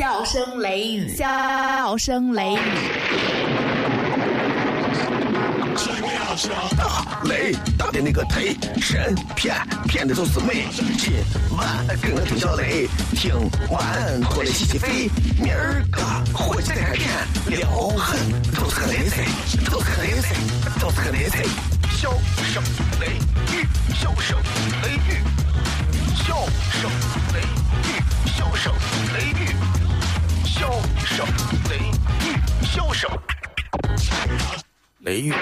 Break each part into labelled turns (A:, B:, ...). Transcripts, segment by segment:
A: 笑声雷雨，笑声雷雨。
B: 大雷大的那个忒神骗骗的都是美。今晚跟我听小雷，听完过来洗洗肺。明儿个回去再看片，撩狠都是个雷菜，都是个雷菜，都是个雷菜。笑声雷雨，笑声雷雨，笑声雷雨，笑声雷雨，笑声雷雨，笑声雷雨。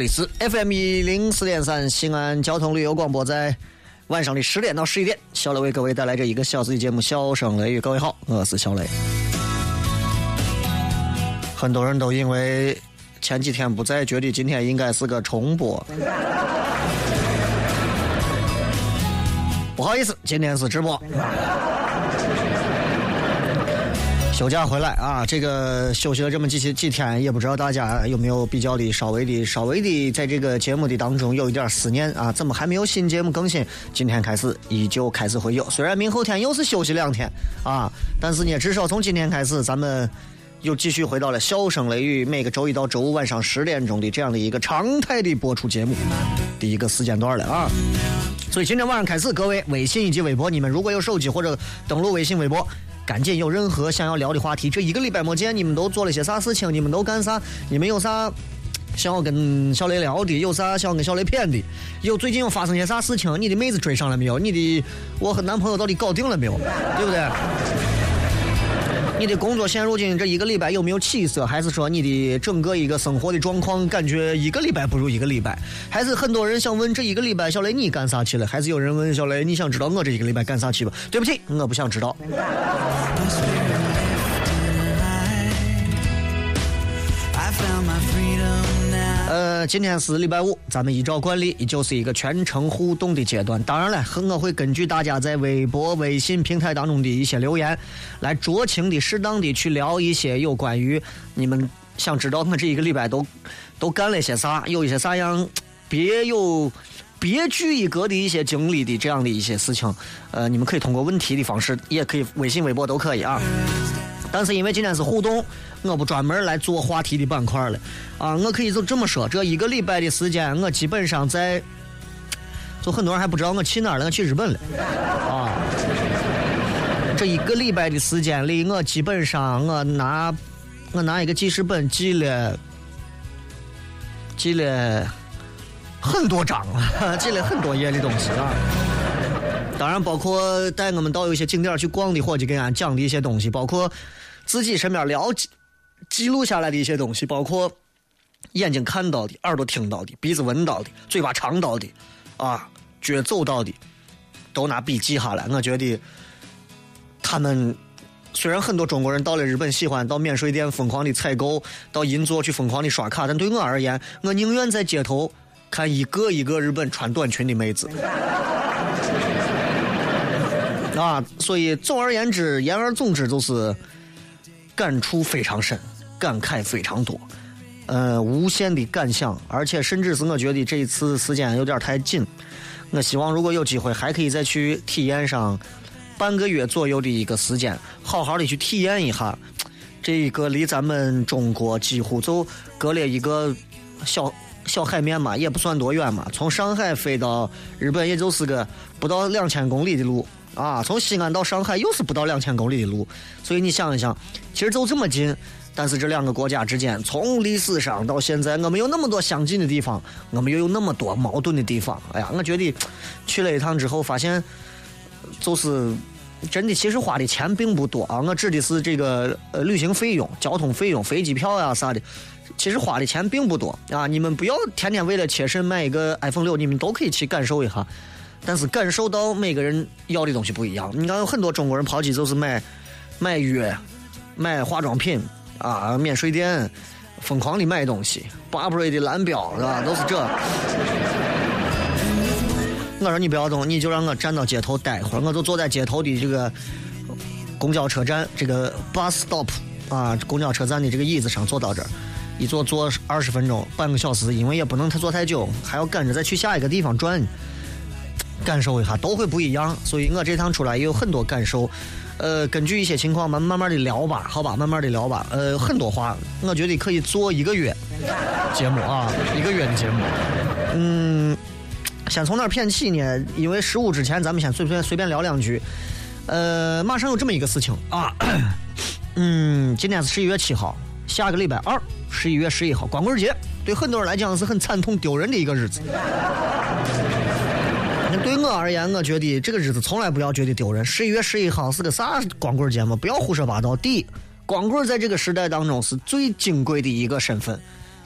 C: 里是 FM 一零四点三西安交通旅游广播，在晚上的十点到十一点，小雷为各位带来这一个小时的节目《笑声雷雨》。各位好，我是小雷。很多人都因为前几天不在，觉得今天应该是个重播。不好意思，今天是直播。休假回来啊，这个休息了这么几几几天，也不知道大家有没有比较的稍微的稍微的在这个节目的当中有一点思念啊？怎么还没有新节目更新？今天开始依旧开始会有，虽然明后天又是休息两天啊，但是呢，至少从今天开始，咱们又继续。回到了笑声雷雨每个周一到周五晚上十点钟的这样的一个常态的播出节目第一个时间段了啊。所以今天晚上开始，各位微信以及微博，你们如果有手机或者登录微信、微博，赶紧有任何想要聊的话题。这一个礼拜没见，你们都做了些啥事情？你们都干啥？你们有啥想要跟小雷聊的？有啥想要跟小雷谝的？有最近又发生些啥事情？你的妹子追上了没有？你的我和男朋友到底搞定了没有？对不对？你的工作现如今这一个礼拜有没有起色？还是说你的整个一个生活的状况感觉一个礼拜不如一个礼拜？还是很多人想问这一个礼拜小雷你干啥去了？还是有人问小雷你想知道我这一个礼拜干啥去吧？对不起，我不想知道。
D: I found my freedom
C: 呃，今天是礼拜五，咱们依照惯例，依旧是一个全程互动的阶段。当然了，我会根据大家在微博、微信平台当中的一些留言，来酌情的、适当的去聊一些有关于你们想知道我这一个礼拜都都干了些啥，有一些啥样别有。别具一格的一些经历的这样的一些事情，呃，你们可以通过问题的方式，也可以微信、微博都可以啊。但是因为今天是互动，我不专门来做话题的板块了啊。我可以就这么说，这一个礼拜的时间，我基本上在，就很多人还不知道我去哪了，我去日本了啊。这一个礼拜的时间里，我基本上我拿我拿一个记事本记了记了很多章啊，记了很多页的东西啊。当然，包括带我们到有些景点去逛的伙计给俺讲的一些东西，包括自己身边了解记录下来的一些东西，包括眼睛看到的、耳朵听到的、鼻子闻到的、嘴巴尝到的，啊，脚走到的，都拿笔记下来。我觉得他们虽然很多中国人到了日本喜欢到免税店疯狂的采购，到银座去疯狂的刷卡，但对我而言，我宁愿在街头看一个一个日本穿短裙的妹子。啊，所以总而言之，言而总之就是感触非常深，感慨非常多，呃，无限的感想，而且甚至是我觉得这一次时间有点太紧，我希望如果有机会还可以再去体验上半个月左右的一个时间，好好的去体验一下这一个离咱们中国几乎就隔了一个小小海面嘛，也不算多远嘛，从上海飞到日本也就是个不到两千公里的路啊，从西安到上海又是不到两千公里的路，所以你想一想，其实就这么近，但是这两个国家之间，从历史上到现在，我们有那么多相近的地方，我们又有那么多矛盾的地方。哎呀，我觉得去了一趟之后，发现就是真的，其实花的钱并不多啊。我指的是这个呃旅行费用、交通费用、飞机票呀啥的，其实花的钱并不多啊。你们不要天天为了切身买一个 iPhone 六，你们都可以去感受一下。但是感受到每个人要的东西不一样。你看有很多中国人跑去就是买买药、买化妆品啊，免税店疯狂的买东西，Burberry 的蓝标是吧？都是这。我说你不要动，你就让我站到街头待会儿，我就坐在街头的这个公交车站这个 bus stop 啊，公交车站的这个椅子上坐到这儿，一坐坐二十分钟，半个小时，因为也不能太坐太久，还要赶着再去下一个地方转，感受一下都会不一样。所以我这趟出来也有很多感受，呃，根据一些情况慢慢慢的聊吧，好吧，慢慢的聊吧。呃，很多话我觉得可以做一个月节目啊，一个月的节目，嗯。先从哪儿骗起呢？因为十五之前，咱们先随便随便聊两句。呃，马上有这么一个事情啊，嗯，今天是十一月七号，下个礼拜二，十一月十一号，光棍节，对很多人来讲是很惨痛丢人的一个日子。对我而言，我觉得这个日子从来不要觉得丢人。十一月十一号是个啥光棍节嘛？不要胡说八道。第一，光棍在这个时代当中是最金贵的一个身份。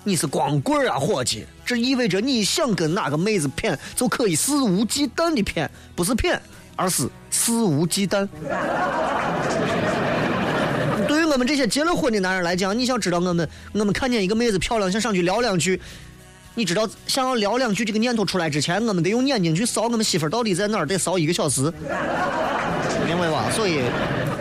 C: 你是光棍啊，伙计！这意味着你想跟哪个妹子骗，就可以肆无忌惮的骗，不是骗，而是肆无忌惮。对于我们这些结了婚的男人来讲，你想知道我们，我们看见一个妹子漂亮，想上去聊两句，你知道，想要聊两句这个念头出来之前，我们得用眼睛去扫我们媳妇到底在哪儿，得扫一个小时，明白吧？所以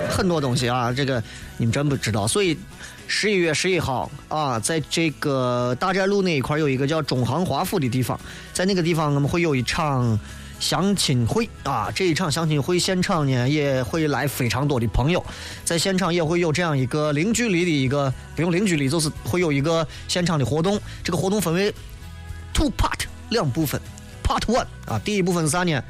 C: 很多东西啊，这个你们真不知道，所以。十一月十一号啊，在这个大寨路那一块有一个叫中航华府的地方，在那个地方我们会有一场相亲会啊。这一场相亲会现场呢也会来非常多的朋友，在现场也会有这样一个零距离的一个不用零距离，就是会有一个现场的活动。这个活动分为 two part 两部分，part one 啊，第一部分是啥呢？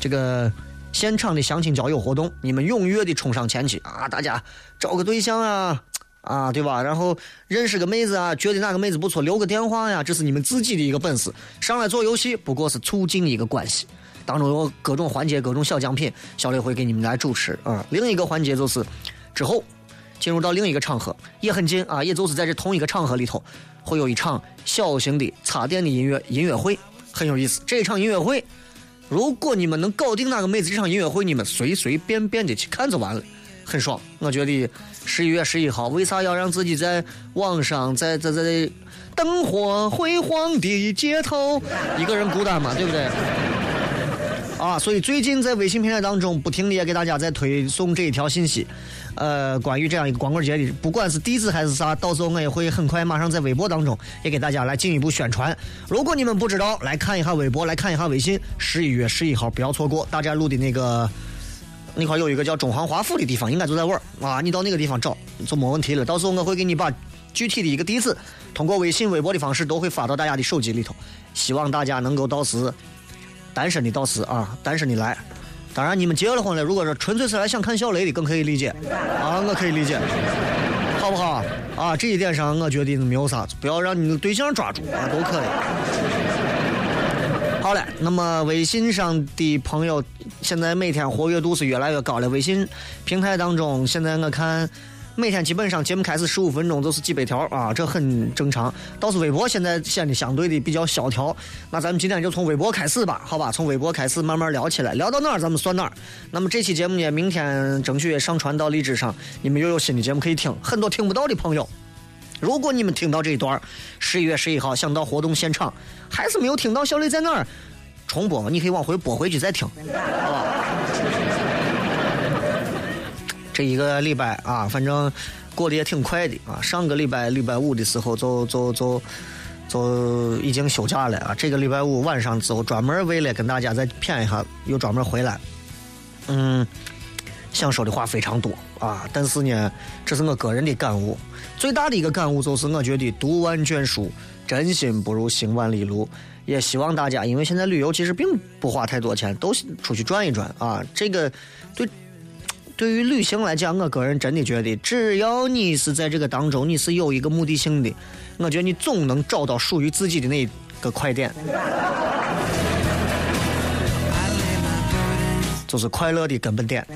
C: 这个现场的相亲交友活动，你们踊跃的冲上前去啊，大家找个对象啊。啊，对吧？然后认识个妹子啊，觉得哪个妹子不错，留个电话呀，这是你们自己的一个本事。上来做游戏不过是促进一个关系，当中有各种环节、各种小奖品，小磊会给你们来主持啊。另一个环节就是之后进入到另一个场合，也很近啊，也就是在这同一个场合里头，会有一场小型的插电的音乐音乐会，很有意思。这场音乐会，如果你们能搞定那个妹子，这场音乐会你们随随便便的去看就完了，很爽。我觉得。十一月十一号，为啥要让自己在网上在在在灯火辉煌的街头一个人孤单嘛？对不对？啊，所以最近在微信平台当中不停的也给大家在推送这一条信息，呃，关于这样一个光棍节的，不管是地址还是啥，到时候我也会很快马上在微博当中也给大家来进一步宣传。如果你们不知道，来看一下微博，来看一下微信，十一月十一号不要错过大寨路的那个。那块有一个叫中航华府的地方，应该就在那儿啊！你到那个地方找就没问题了。到时候我会给你把具体的一个地址，通过微信、微博的方式都会发到大家的手机里头。希望大家能够到时，单身的到时啊，单身的来。当然你们结了婚了，如果说纯粹是来想看小雷的，更可以理解啊，我可以理解，好不好？啊，这一点上我觉得没有啥，不要让你的对象抓住啊，都可以。好了，那么微信上的朋友现在每天活跃度是越来越高了。微信平台当中，现在我看每天基本上节目开始十五分钟就是几百条啊，这很正常。倒是微博现在显得相对的比较萧条。那咱们今天就从微博开始吧，好吧？从微博开始慢慢聊起来，聊到哪儿咱们算哪儿。那么这期节目呢，明天争取上传到荔枝上，你们又有新的节目可以听。很多听不到的朋友。如果你们听到这一段十一月十一号想到活动现场，还是没有听到小雷在哪儿重播，你可以往回拨回去再听，好吧？这一个礼拜啊，反正过得也挺快的啊。上个礼拜礼拜五的时候就就就就已经休假了啊。这个礼拜五晚上之后，专门为了跟大家再谝一下，又专门回来。嗯，想说的话非常多啊，但是呢，这是我个人的感悟。最大的一个感悟就是，我觉得读万卷书，真心不如行万里路。也希望大家，因为现在旅游其实并不花太多钱，都出去转一转啊。这个对对于旅行来讲，我个人真的觉得，只要你是在这个当中，你是有一个目的性的，我觉得你总能找到属于自己的那个快点。就是快乐的根本点。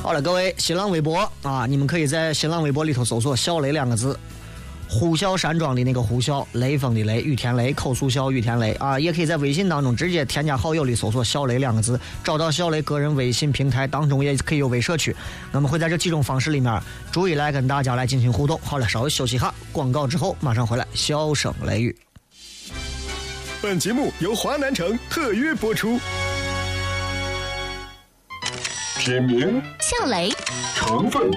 C: 好了，各位，新浪微博啊，你们可以在新浪微博里头搜索“小雷”两个字，呼啸山庄的那个呼啸，雷锋的雷，雨田雷，口述笑雨田雷啊，也可以在微信当中直接添加好友里搜索“小雷”两个字，找到小雷个人微信平台当中也可以有微社区，我们会在这几种方式里面逐一来跟大家来进行互动。好了，稍微休息一下，广告之后马上回来，笑声雷雨。
E: 本节目由华南城特约播出。品名、
A: 像雷，
E: 成分、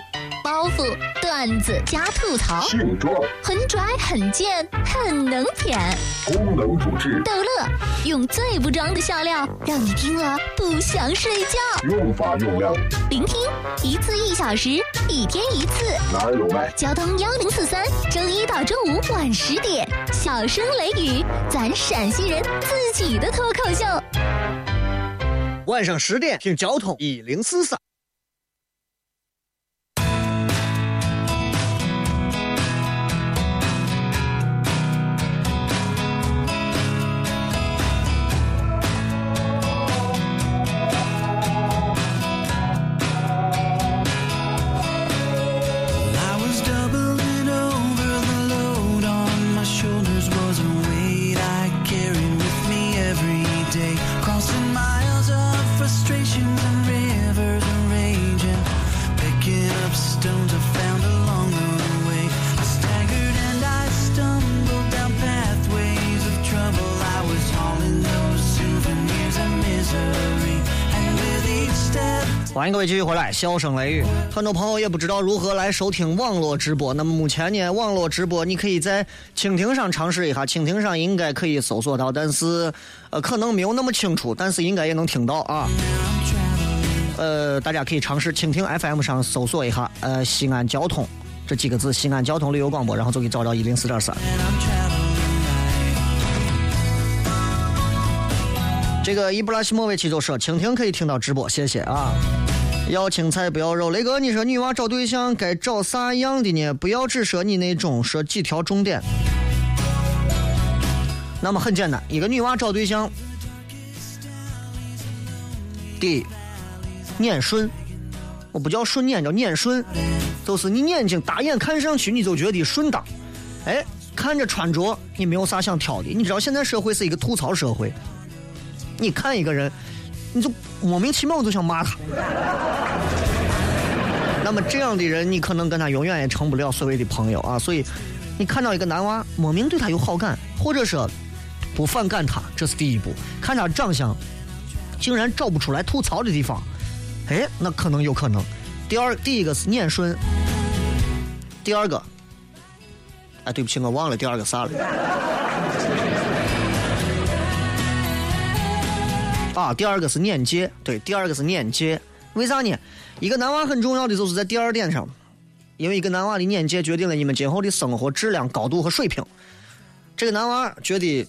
A: 包袱、段子加吐槽，
E: 性状、
A: 很拽很贱很能舔，
E: 功能主治、
A: 逗乐，用最不装的笑料，让你听了不想睡觉。
E: 用法用量，
A: 聆听一次一小时，一天一次。
E: 哪儿有卖？
A: 交通幺零四三，周一到周五晚十点，小声雷雨，咱陕西人自己的脱口秀。
C: 晚上十点听交通一零四三。欢迎各位继续回来，笑声雷雨。很多朋友也不知道如何来收听网络直播。那么目前呢，网络直播你可以在蜻蜓上尝试一下，蜻蜓上应该可以搜索到，但是呃可能没有那么清楚，但是应该也能听到啊。呃，大家可以尝试蜻蜓 FM 上搜索一下，呃，西安交通这几个字，西安交通旅游广播，然后就可以找到一零四点三。这个伊布拉希莫维奇就说：“蜻蜓可以听到直播，谢谢啊。”要青菜不要肉，雷哥，你说女娃找对象该找啥样的呢？不要只说你那种，说几条重点。那么很简单，一个女娃找对象，第一，眼顺，我不叫顺眼，叫眼顺，就是你眼睛大眼看上去你就觉得顺当，哎，看着穿着你没有啥想挑的。你知道现在社会是一个吐槽社会，你看一个人。你就莫名其妙就想骂他，那么这样的人，你可能跟他永远也成不了所谓的朋友啊。所以，你看到一个男娃，莫名对他有好感，或者说不反感他，这是第一步。看他长相，竟然找不出来吐槽的地方，哎，那可能有可能。第二，第一个是眼顺，第二个，哎，对不起，我忘了第二个啥了。啊，第二个是眼界，对，第二个是眼界，为啥呢？一个男娃很重要的就是在第二点上，因为一个男娃的眼界决定了你们今后的生活质量、高度和水平。这个男娃觉得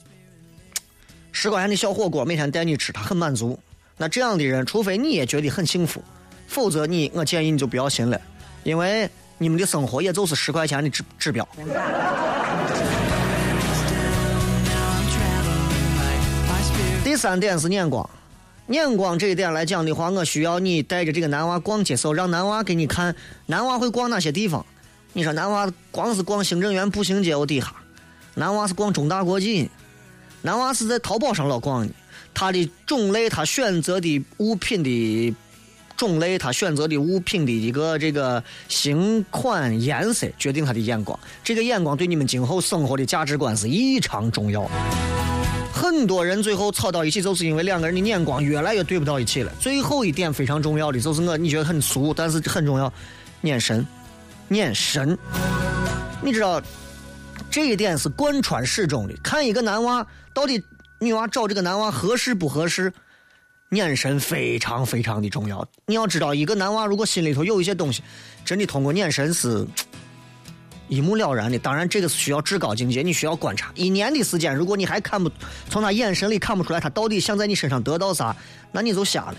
C: 十块钱的小火锅每天带你吃，他很满足。那这样的人，除非你也觉得很幸福，否则你，我建议你就不要信了，因为你们的生活也就是十块钱的指指标。第三点是眼光。眼光这一点来讲的话，我需要你带着这个男娃逛街时候，让男娃给你看男娃会逛哪些地方。你说男娃光是逛行政园步行街，我底下；男娃是逛中大国际，男娃是在淘宝上老逛的。他的种类，他选择的物品的种类，他选择的物品的一个这个型款颜色，决定他的眼光。这个眼光对你们今后生活的价值观是异常重要。很多人最后吵到一起，就是因为两个人的眼光越来越对不到一起了。最后一点非常重要的，就是我你觉得很俗，但是很重要，眼神，眼神。你知道，这一点是贯穿始终的。看一个男娃到底女娃找这个男娃合适不合适，眼神非常非常的重要。你要知道，一个男娃如果心里头有一些东西，真的通过眼神是一目了然的。当然，这个是需要至高境界，你需要观察一年的时间。如果你还看不从他眼神里看不出来他到底想在你身上得到啥，那你就瞎了。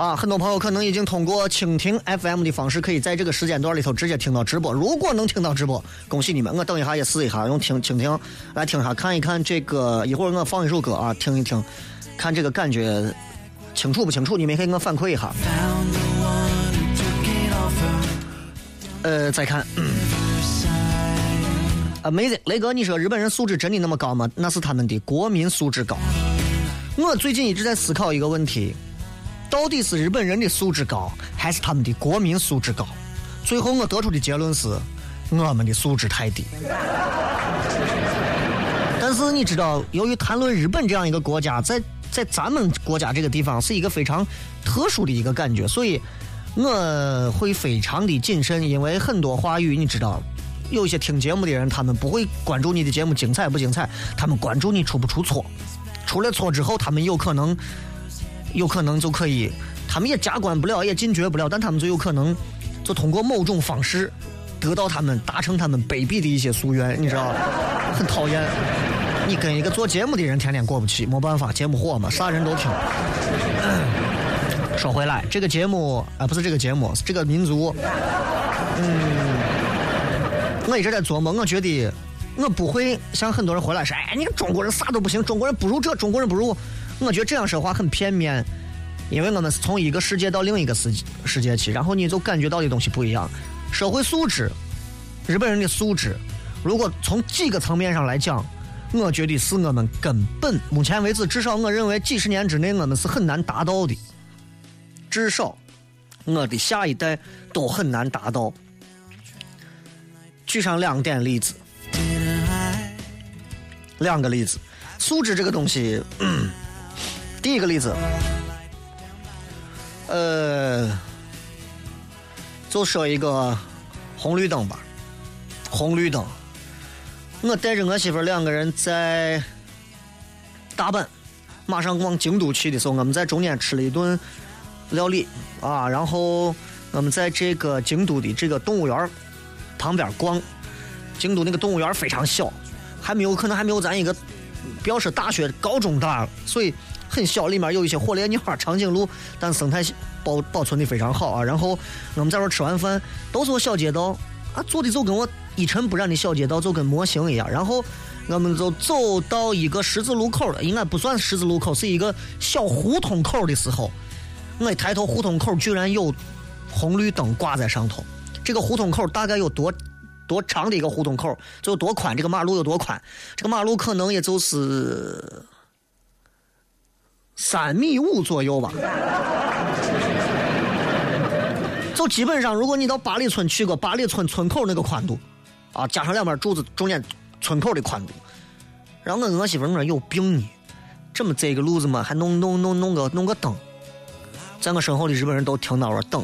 C: 啊，很多朋友可能已经通过蜻蜓 FM 的方式，可以在这个时间段里头直接听到直播。如果能听到直播，恭喜你们！我等一下也试一下，用听蜻蜓来听一下，看一看这个。一会儿我放一首歌啊，听一听，看这个感觉清楚不清楚？你们可以给我反馈一下。呃，再看。
D: the side.
C: Amazing，雷哥，你说日本人素质真的那么高吗？那是他们的国民素质高。我最近一直在思考一个问题：到底是日本人的素质高，还是他们的国民素质高？最后我得出的结论是，我们的素质太低。但是你知道，由于谈论日本这样一个国家，在在咱们国家这个地方是一个非常特殊的一个感觉，所以我会非常的谨慎，因为很多话语你知道，有些听节目的人，他们不会关注你的节目精彩不精彩，他们关注你出不出错，出了错之后，他们有可能，有可能就可以，他们也加官不了，也进爵不了，但他们就有可能，就通过某种方式，得到他们达成他们卑鄙的一些夙愿，你知道，很讨厌。你跟一个做节目的人天天过不去，没办法，节目火嘛，啥人都听。说回来，这个节目啊、不是这个节目，是这个民族。嗯，我一直在琢磨，我觉得我不会像很多人回来说，哎，你个中国人啥都不行，中国人不如这，中国人不如。我觉得这样说话很片面，因为我们是从一个世界到另一个世世界去，然后你就感觉到的东西不一样。社会素质，日本人的素质，如果从几个层面上来讲，我觉得是我们根本目前为止，至少我认为几十年之内我们是很难达到的。至少我的下一代都很难达到。举上两点例子，两个例子，素质这个东西，嗯第一个例子，呃，就说一个红绿灯吧，红绿灯，我带着我媳妇两个人在大阪，马上往京都去的时候，我们在中间吃了一顿料理啊，然后我们在这个京都的这个动物园儿旁边逛，京都那个动物园非常小，还没有可能还没有咱一个，不要说大学高中大了，所以很小，里面有一些火烈鸟、长颈鹿，但生态保保存的非常好啊。然后我们在这吃完饭，都是我小街道啊，做的就跟我一尘不染的小街道，就跟模型一样。然后我们就走到一个十字路口了，应该不算十字路口，是一个小胡同口的时候，我一抬头，胡同口居然有红绿灯挂在上头。这个胡同口大概有多多长的一个胡同口，就有多宽，这个马路有多宽？这个马路可能也就是三米五左右吧。就基本上，如果你到八里村去过八里村村口那个宽度，啊，加上两边柱子中间村口的宽度，然后我跟我媳妇儿说有病呢，这么窄个路子嘛，还弄弄弄弄个弄个灯，在我身后的日本人都听到了等。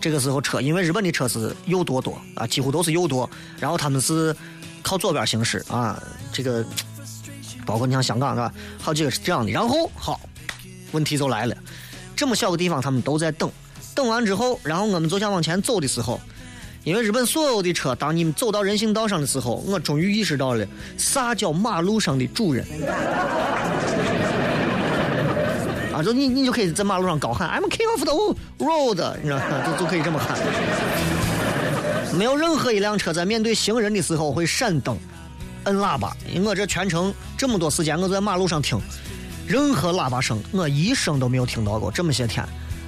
C: 这个时候车，因为日本的车是右舵多啊，几乎都是右舵，然后他们是靠左边行驶啊，这个包括你像香港是吧？好几个是这样的。然后好，问题就来了，这么小个地方他们都在等，等完之后，然后我们就想往前走的时候，因为日本所有的车，当你们走到人行道上的时候，我终于意识到了啥叫马路上的主人。啊，就你你就可以在马路上高喊 "I'm king of the road"，你知道吗？就就可以这么喊。没有任何一辆车在面对行人的时候会闪灯、摁喇叭。我这全程这么多时间，我在马路上听任何喇叭声，我一声都没有听到过。这么些天，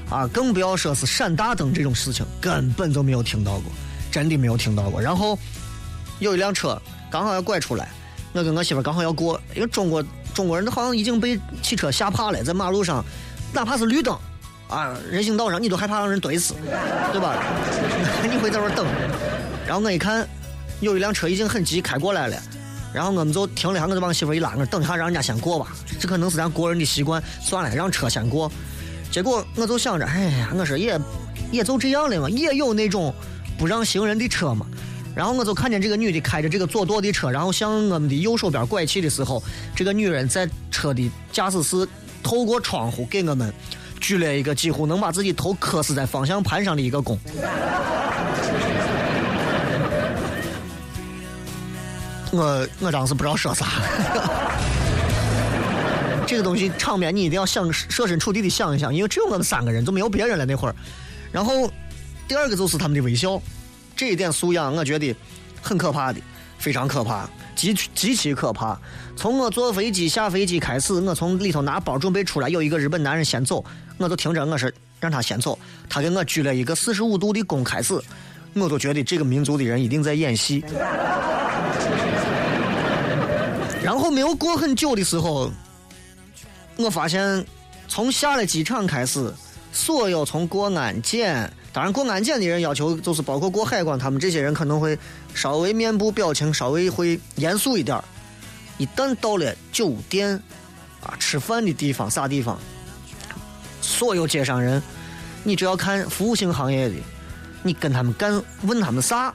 C: 啊，更不要说是闪大灯这种事情，根本就没有听到过，真的没有听到过。然后有一辆车刚好要拐出来，我跟我媳妇刚好要过，因为中国中国人好像已经被汽车吓怕了，在马路上，哪怕是绿灯，啊，人行道上你都害怕让人怼死，对吧？你会在那儿等，然后我一看，有一辆车已经很急开过来了，然后我们就停了一下，我就把我媳妇一拉，我等一下让人家先过吧，这可能是咱国人的习惯，算了，让车先过。结果我就想着，哎呀，我说也也就这样了嘛，也有那种不让行人的车嘛。然后我就看见这个女的开着这个左舵的车，然后向我们的右手边拐去的时候，这个女人在车的驾驶室透过窗户给我们鞠了一个几乎能把自己头磕死在方向盘上的一个躬。我我当时不知道说啥。这个东西场面你一定要想设身处地的想一想，因为只有我们三个人，就没有别人了那会儿。然后第二个就是他们的微笑，这一点素养我觉得很可怕的，非常可怕，极极其可怕。从我坐飞机下飞机开始，我从里头拿包准备出来，有一个日本男人先走，我就听着我说让他先走，他给我鞠了一个四十五度的躬开始，我都觉得这个民族的人一定在演戏。然后没有过很久的时候。我发现，从下了机场开始，所有从过安检，当然过安检的人要求就是包括过海关，他们这些人可能会稍微面部表情稍微会严肃一点一旦到了酒店啊吃饭的地方啥地方，所有街上人，你只要看服务性行业的，你跟他们干问他们啥，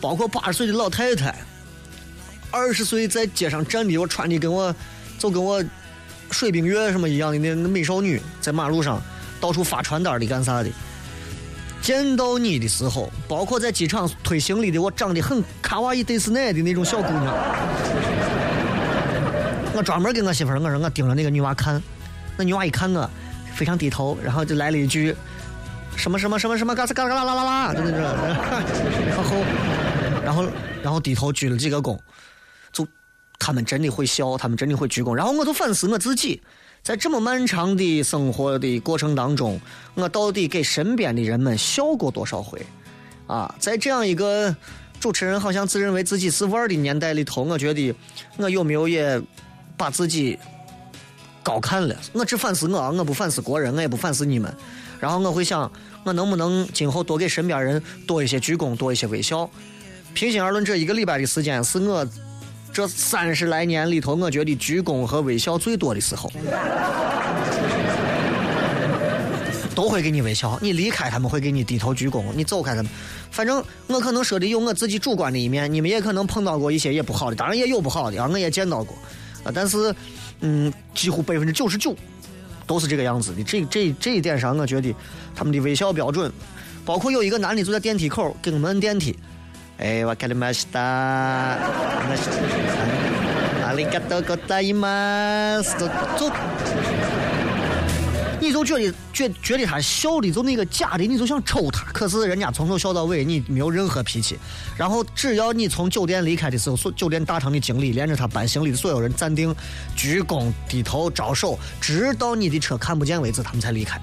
C: 包括八十岁的老太太，二十岁在街上站的，我穿的跟我就跟我。水冰月什么一样的那那美少女在马路上到处发传单的干啥的？见到你的时候，包括在机场推行李的，我长得很卡哇伊迪斯奈的那种小姑娘，我专门跟我媳妇儿我说我盯着那个女娃看，那女娃一看我，非常低头，然后就来了一句什么什么什么什么嘎吱嘎啦啦啦啦，就那种，然后然后然后低头鞠了几个躬。他们真的会笑，他们真的会鞠躬，然后我就反思我自己，在这么漫长的生活的过程当中，我到底给身边的人们笑过多少回？啊，在这样一个主持人好像自认为自己是腕儿的年代里头，我觉得我有没有也把自己高看了？我只反思我，我不反思国人，我也不反思你们。然后我会想，我能不能今后多给身边人多一些鞠躬，多一些微笑？平心而论，这一个礼拜的时间是我。这三十来年里头，我觉得鞠躬和微笑最多的时候，都会给你微笑。你离开他们会给你低头鞠躬，你走开他们，反正我可能说的有我自己主观的一面，你们也可能碰到过一些也不好的，当然也有不好的啊，我也见到过啊。但是，嗯，几乎百分之九十九都是这个样子的。这这这一点上，我觉得他们的微笑标准，包括有一个男的坐在电梯口给我们摁电梯。哎，我看了马西达，阿里嘎多哥大姨妈，就就，你就觉得觉觉得他笑的就那个假的，你就想抽他。可是人家从头笑到尾，你没有任何脾气。然后只要你从酒店离开的时候，所酒店大堂的经理连着他搬行李的所有人暂定鞠躬低头招手，直到你的车看不见为止，他们才离开。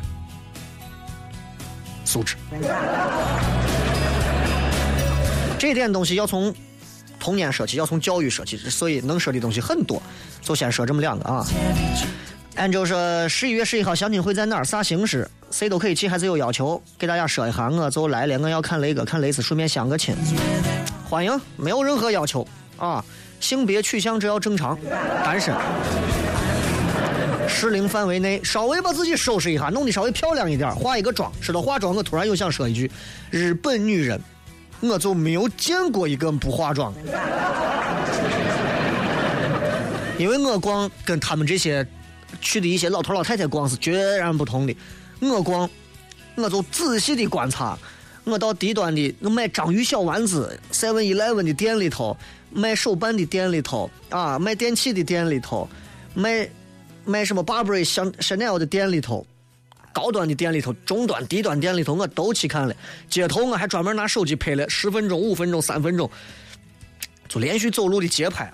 C: 素质。这点东西要从童年说起，要从教育说起，所以能说的东西很多，就先说这么两个啊。按照说十一月十一号相亲会在哪儿？啥形式？谁都可以去，还是有要求？给大家说一下，我就来了，我要看雷哥，看雷斯，顺便相个亲。欢迎，没有任何要求啊，性别取向只要正常，单身，适龄范围内，稍微把自己收拾一下，弄得稍微漂亮一点，化一个妆。说到化妆，我突然又想说一句，日本女人。我就没有见过一个不化妆的，因为我逛跟他们这些去的一些老头老太太逛是截然不同的。我逛，我就仔细的观察，我到低端的卖章鱼小丸子、seven eleven 的店里头，卖手办的店里头，啊，卖电器的店里头，卖卖什么 Burberry、香 Chanel 的店里头。高端的店里头，中端、低端店里头，我都去看了。街头我还专门拿手机拍了十分钟、五分钟、三分钟，就连续走路的街拍。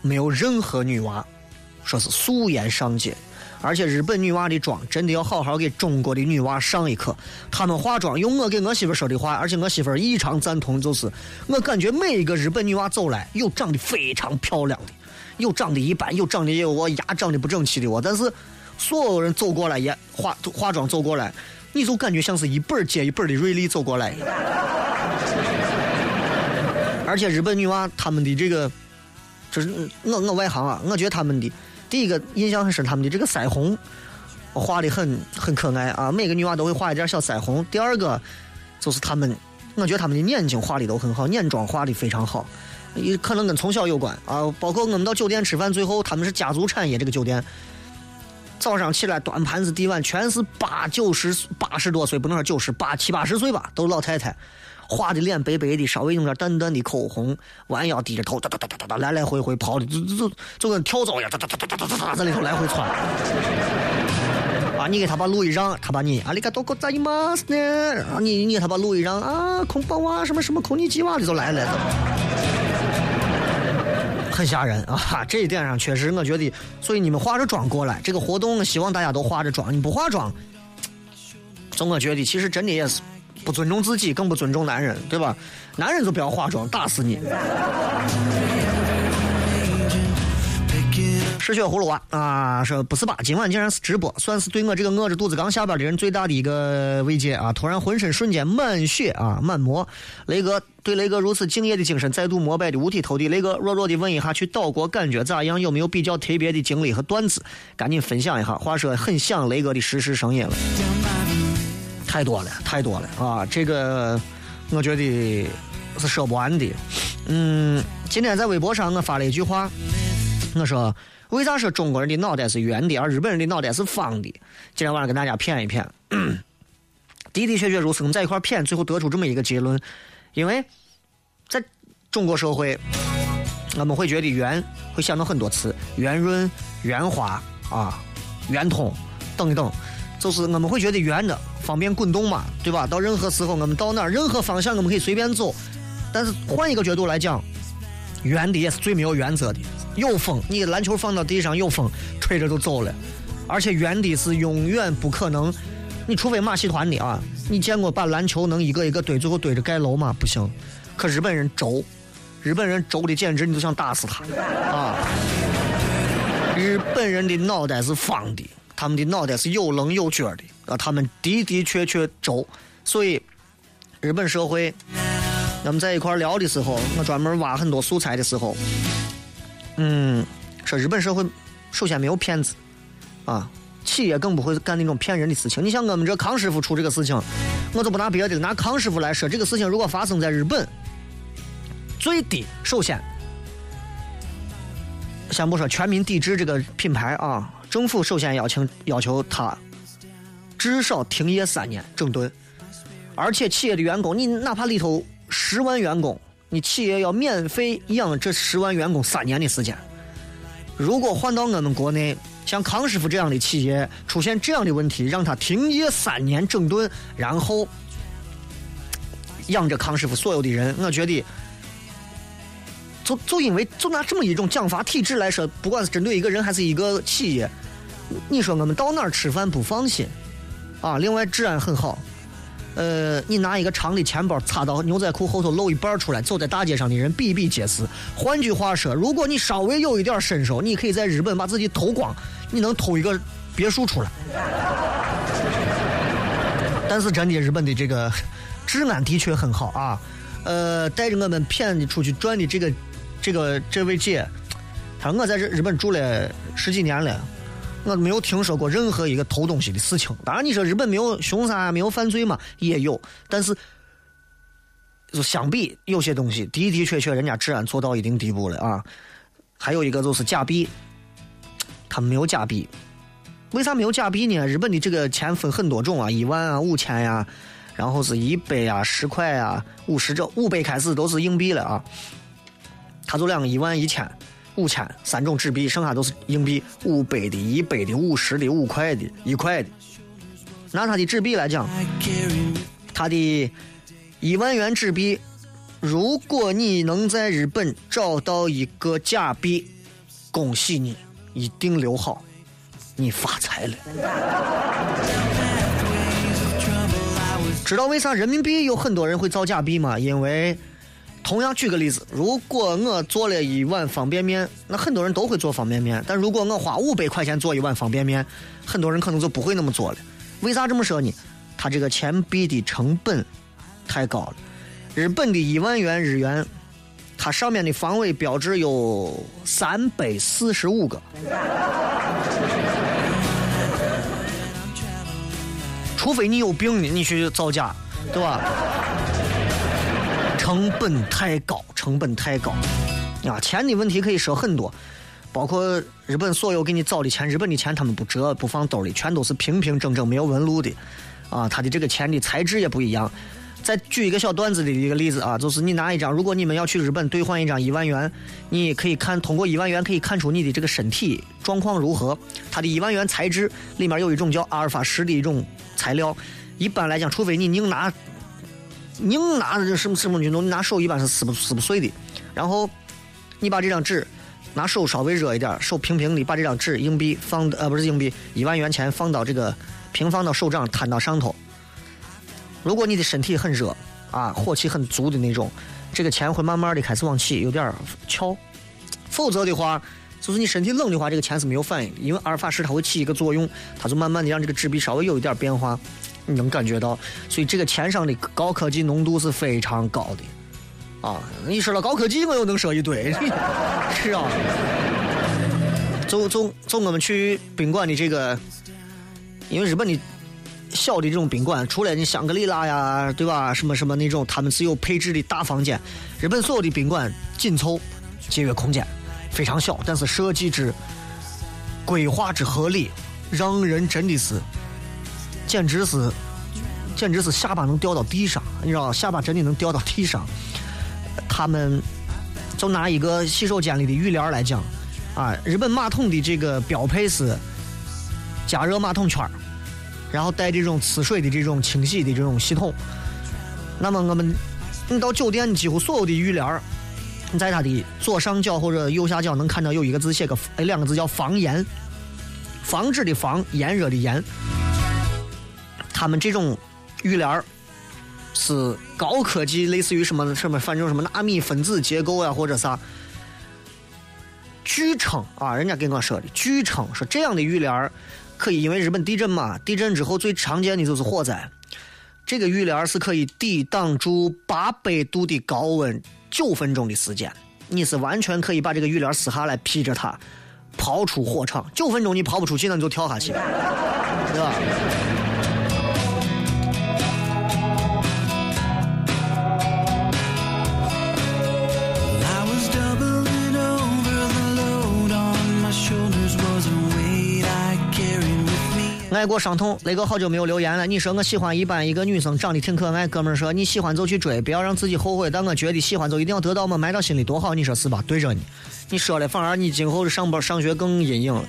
C: 没有任何女娃说是素颜上街，而且日本女娃的妆真的要好好给中国的女娃上一课。她们化妆，用我给我媳妇说的话，而且我媳妇异常赞同，就是我感觉每一个日本女娃走来，有长得非常漂亮的，有长得一般，有长得也有我牙长得不整齐的我，但是。所有人走过来也化化妆走过来，你就感觉像是一本接一本的瑞丽走过来。而且日本女娃她们的这个，就是我我外行啊，我觉得她们的第一个印象很深，她们的这个腮红画的很很可爱啊，每个女娃都会画一点小腮红。第二个就是她们，我觉得她们的眼睛画的都很好，眼妆画的非常好，也可能跟从小有关啊。包括我们到酒店吃饭，最后他们是家族产业，这个酒店。早上起来端盘子递碗，全是八九十、八十多岁，不能说九十八七八十岁吧，都是老太太，画的脸白白的，稍微用点淡淡的口红，弯腰低着头，哒哒哒哒哒哒，来来回回跑的，就就就就跟跳蚤一样，哒哒哒哒哒哒哒，在里头来回窜。啊，你给他把路一让，他把你阿里嘎多ございます呢，啊，你你给他把路一让啊，空包啊，什么什么空尼基哇的就来了。 很吓人啊！这一点上确实，我觉得，所以你们化着妆过来，这个活动希望大家都化着妆。你不化妆，总我觉得，其实真的也是不尊重自己，更不尊重男人，对吧？男人就不要化妆，打死你！失血葫芦娃啊，说不是吧？今晚竟然是直播，算是对我这个饿着肚子刚下班的人最大的一个慰藉啊！突然浑身瞬间满血啊，满魔！雷哥对雷哥如此敬业的精神再度膜拜的五体投地。雷哥弱弱的问一下，去岛国感觉咋样？有没有比较特别的经历和段子？赶紧分享一下。话说很想雷哥的实时声音了，太多了，太多了啊！这个我觉得是说不完的。嗯，今天在微博上我发了一句话，我说。为啥说中国人的脑袋是圆的，而日本人的脑袋是方的？今天晚上跟大家谝一谝，的的确确如此。我们在一块谝，最后得出这么一个结论：因为在中国社会，我们会觉得圆会想到很多词，圆润、圆滑啊、圆通等一等，就是我们会觉得圆的方便滚动嘛，对吧？到任何时候，我们到哪儿，任何方向我们可以随便走。但是换一个角度来讲，圆的也是最没有原则的。有风，你篮球放到地上有风，吹着就走了。而且圆的是永远不可能，你除非马戏团的啊，你见过把篮球能一个一个堆，最后堆着盖楼吗？不行。可日本人轴，日本人轴的简直你都想打死他 啊！日本人的脑袋是方的，他们的脑袋是有棱有角的啊，他们的的确确轴。所以日本社会，我们在一块聊的时候，我专门挖很多素材的时候。嗯，说日本社会首先没有骗子，啊，企业更不会干那种骗人的事情。你像我们这康师傅出这个事情，我就不拿别的，拿康师傅来说，这个事情如果发生在日本，最低首先，先不说全民抵制这个品牌啊，政府首先要求要求他至少停业三年整顿，而且企业的员工，你哪怕里头十万员工。你企业要免费养这十万员工三年的时间。如果换到我们国内，像康师傅这样的企业出现这样的问题，让他停业三年整顿，然后养着康师傅所有的人，我觉得，就就因为就拿这么一种奖罚体制来说，不管是针对一个人还是一个企业，你说我们到哪儿吃饭不放心啊？另外治安很好。呃，你拿一个长的钱包插到牛仔裤后头露一半出来，走在大街上的人比比皆是。换句话说，如果你稍微有一点身手，你可以在日本把自己偷光，你能偷一个别墅出来。但是真的，日本的这个治安的确很好啊。呃，带着我们骗你出去转的这个这个这位姐，她说我在日日本住了十几年了。我没有听说过任何一个偷东西的事情。当然，你说日本没有凶杀、没有犯罪嘛，也有。但是，就相比有些东西的的确确，人家治安做到一定地步了啊。还有一个就是假币，他没有假币。为啥没有假币呢？日本的这个钱分很多种啊，一万啊、五千呀，然后是一百啊、十块啊、五十这五百开始都是硬币了啊。他就两个一万、一千。五千三种纸币，剩下都是硬币，五百的、一百的、五十的、五块的、一块的。拿他的纸币来讲，他的一万元纸币，如果你能在日本找到一个假币，恭喜你，一定留好，你发财了。知道为啥人民币有很多人会造假币吗？因为。同样举个例子，如果我做了一碗方便面，那很多人都会做方便面。但如果我花五百块钱做一碗方便面，很多人可能就不会那么做了。为啥这么说呢？它这个钱币的成本太高了。日本的一万元日元它上面的防伪标志有三百四十五个。除非你有病，你去造假，对吧？成本太高，成本太高啊！钱的问题可以说很多，包括日本所有给你造的钱，日本的钱他们不折不放兜里，全都是平平整整没有纹路的啊！它的这个钱的材质也不一样。再举一个小段子的一个例子啊，就是你拿一张，如果你们要去日本兑换一张一万元，你可以看通过一万元可以看出你的这个身体状况如何。它的一万元材质里面有一种叫阿尔法石的一种材料，一般来讲，除非你硬拿硬拿这什么什么运动，你拿手一般是撕不撕不碎的。然后你把这张纸拿手稍微热一点，手平平的把这张纸硬币放呃不是硬币一万元钱放到这个平放到手掌摊到上头。如果你的身体很热啊，火气很足的那种，这个钱会慢慢的开始往起，有点翘。否则的话，就是你身体冷的话，这个钱是没有反应，因为阿尔法石它会起一个作用，它就慢慢的让这个纸币稍微有一点变化，你能感觉到。所以这个钱上的高科技浓度是非常高的。啊，你说了高科技，我又能说一堆。是啊，走走走，我们去宾馆的这个，因为日本的。小的这种宾馆，除了你香格里拉呀，对吧？什么什么那种，他们是有配置的大房间。日本所有的宾馆紧凑，节约空间，非常小，但是设计之规划之合理，让人真的是，简直是，简直是下巴能掉到地上，你知道下巴真的能掉到地上。他们就拿一个洗手间里的浴帘来讲，啊，日本马桶的这个标配是加热马桶圈。然后带这种呲水的这种清洗的这种系统。那么我们，你到酒店几乎所有的浴帘你在它的左上角或者右下角能看到有一个字写个哎两个字叫防炎，防止的防，炎热的炎。他们这种浴帘儿是高科技，类似于什么什么，反正什么纳米分子结构呀或者啥。据称啊，人家跟我说的，据称说这样的浴帘可以，因为日本地震嘛，地震之后最常见的就是火灾。这个浴帘是可以抵挡住八百度的高温九分钟的时间，你是完全可以把这个浴帘撕下来披着它，跑出火场。九分钟你跑不出去，那你就跳下去，对吧？爱过伤痛，雷哥好久没有留言了。你说我喜欢一般一个女生，长得挺可爱。哥们儿说你喜欢就去追，不要让自己后悔。但我觉得喜欢就一定要得到嘛？埋到心里多好，你说是吧？对着你，你说了反而你今后上班上学更阴影了。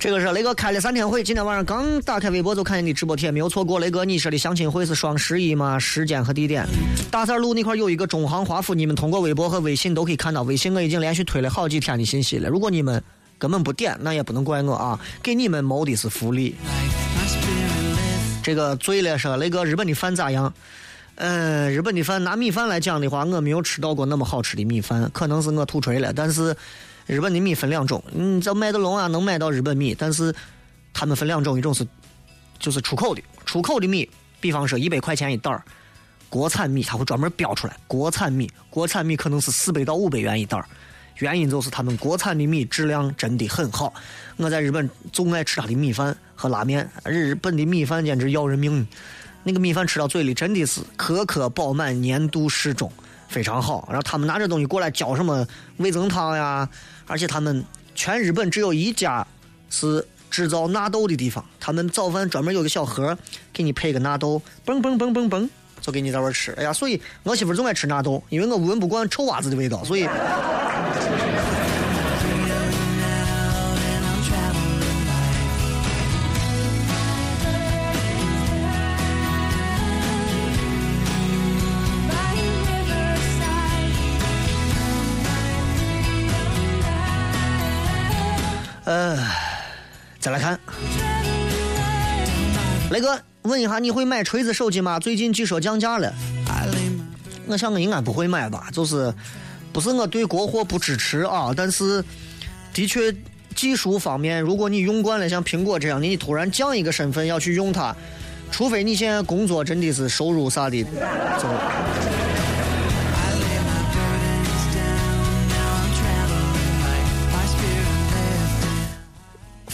C: 这个是雷哥开了三天会，今天晚上刚打开微博就看见你直播贴，没有错过。雷哥，你说的相亲会是双十一吗？时间和地点？大三路那块有一个中航华府，你们通过微博和微信都可以看到。微信我已经连续推了好几天的信息了，如果你们根本不点，那也不能怪我啊，给你们谋的是福利。这个醉了说，雷哥，日本的饭咋样？嗯，日本的饭拿米饭来讲的话，我没有吃到过那么好吃的米饭，可能是我吐锤了，但是。日本的米分两种，你在麦德龙啊能买到日本米，但是他们分两种，一种是就是出口的，出口的米，比方说一百块钱一袋儿，国产米他会专门标出来，国产米，国产米可能是四百到五百元一袋儿，原因就是他们国产的米质量真的很好。我在日本总爱吃他的米饭和拉面，日本的米饭简直要人命，那个米饭吃到嘴里真的是颗颗饱满，粘度适中。非常好，然后他们拿这东西过来浇什么味增汤呀，而且他们全日本只有一家是制造纳豆的地方，他们早饭专门有个小盒，给你配个纳豆，嘣嘣嘣嘣嘣，就给你在那吃。哎呀，所以我媳妇总爱吃纳豆，因为我闻不惯臭袜子的味道，所以。再来看，雷哥问一下，你会买锤子手机吗？最近据说降价了。我想我应该不会买吧，就是不是我对国货不支持啊，但是的确技术方面，如果你用惯了像苹果这样，你突然降一个身份要去用它，除非你现在工作真的是收入啥的，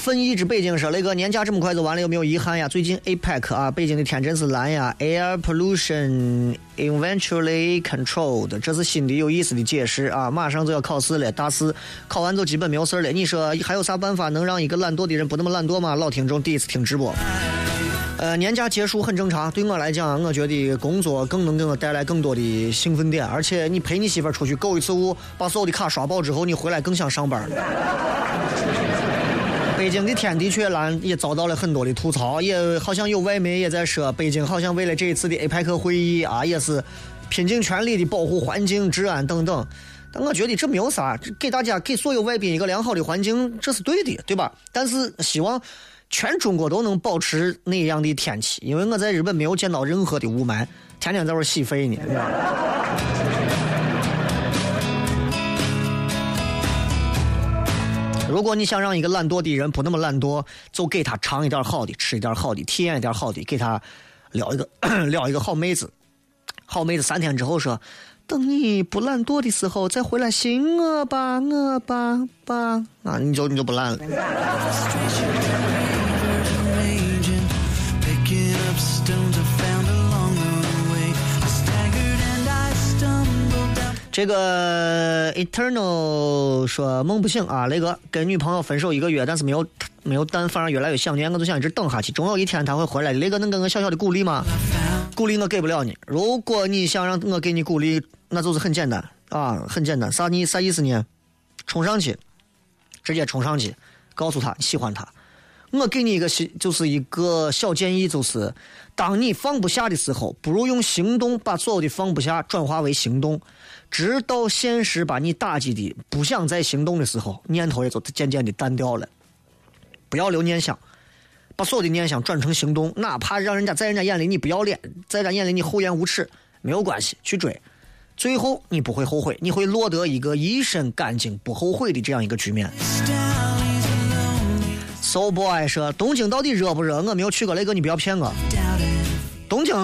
C: 分一之北京说：“雷哥，年假这么快就完了，有没有遗憾呀？最近 APEC 啊，北京的天真是蓝呀，Air pollution eventually controlled，这是新的有意思的解释啊！马上就要考试了，大四考完就基本没有事了。你说还有啥办法能让一个懒惰的人不那么懒惰吗？老听众第一次听直播，呃，年假结束很正常。对我来讲，我觉得工作更能给我带来更多的兴奋点，而且你陪你媳妇出去购一次物，把所有的卡刷爆之后，你回来更想上班。”北京的天的确蓝，也遭到了很多的吐槽，也好像有外媒也在说，北京好像为了这一次的 APEC 会议啊，也是拼尽全力的保护环境、治安等等。但我觉得这没有啥，给大家给所有外宾一个良好的环境，这是对的，对吧？但是希望全中国都能保持那样的天气，因为我在日本没有见到任何的雾霾，天天在这洗肺呢。如果你想让一个懒惰的人不那么懒惰，就给他尝一点好的，吃一点好的，体验一点好的，给他撩一个 撩一个好妹子。好妹子三天之后说：“等你不懒惰的时候再回来寻我吧，我吧吧。”啊，你就你就不懒了。这个 Eternal 说梦不醒啊，雷哥跟女朋友分手一个月，但是没有没有但反而越来越想念，我就想一直等下去，总有一天他会回来。雷哥能给我小小的鼓励吗？鼓励我给不了你。如果你想让我给你鼓励，那就是很简单啊，很简单。啥你啥意思呢？冲上去，直接冲上去，告诉他喜欢他。我给你一个小，就是一个小建议，就是当你放不下的时候，不如用行动把所有的放不下转化为行动，直到现实把你打击的不想再行动的时候，念头也就渐渐的淡掉了。不要留念想，把所有的念想转成行动，哪怕让人家在人家眼里你不要脸，在人家眼里你厚颜无耻，没有关系，去追，最后你不会后悔，你会落得一个一身干净不后悔的这样一个局面。So boy 说东京到底热不热？我没有去过，雷哥你不要骗我。东京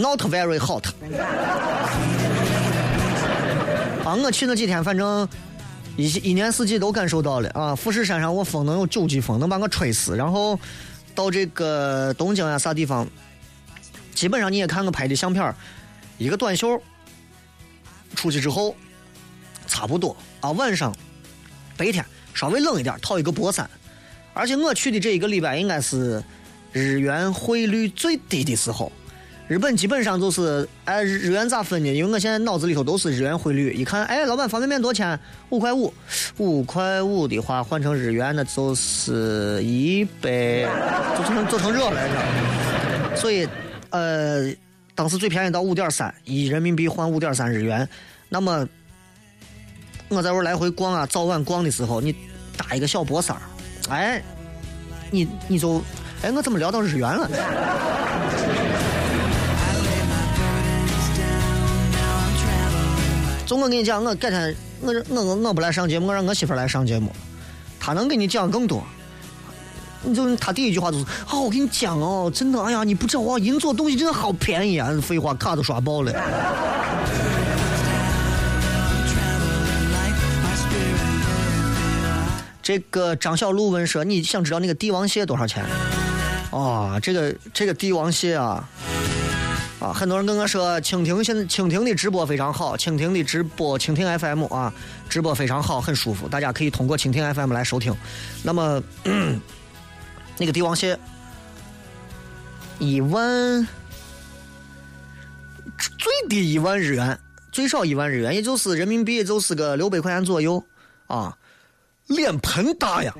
C: not very hot。啊，我去那几天，反正一一年四季都感受到了啊。富士山上我风能有九级风，能把我吹死。然后到这个东京啊啥地方，基本上你也看我拍的相片一个短袖出去之后，差不多啊。晚上白天稍微冷一点，套一个薄衫。而且我去的这一个礼拜应该是日元汇率最低的时候。日本基本上就是，哎，日元咋分呢？因为我现在脑子里头都是日元汇率。一看，哎，老板方便面多钱？五块五，五块五的话换成日元那就是一百，就成就成热了，你知道吗？所以，呃，当时最便宜到五点三，一人民币换五点三日元。那么，我在这来回逛啊，早晚逛的时候，你搭一个小薄衫儿，哎，你你就，哎，我怎么聊到日元了？就我跟你讲，我改天我我我不来上节目，我让我媳妇来上节目，她能给你讲更多。你就她第一句话就是，哦，我跟你讲哦，真的，哎呀，你不知道哇，银座东西真的好便宜啊！废话，卡都刷爆了。这个张小璐问说：“你想知道那个帝王蟹多少钱？”啊，这个这个帝王蟹啊，啊，很多人跟我说蜻蜓现在蜻蜓的直播非常好，蜻蜓的直播蜻蜓 FM 啊，直播非常好，很舒服，大家可以通过蜻蜓 FM 来收听。那么 那个帝王蟹一万最低一万日元，最少一万日元，也就是人民币也就是个六百块钱左右啊。脸盆大呀！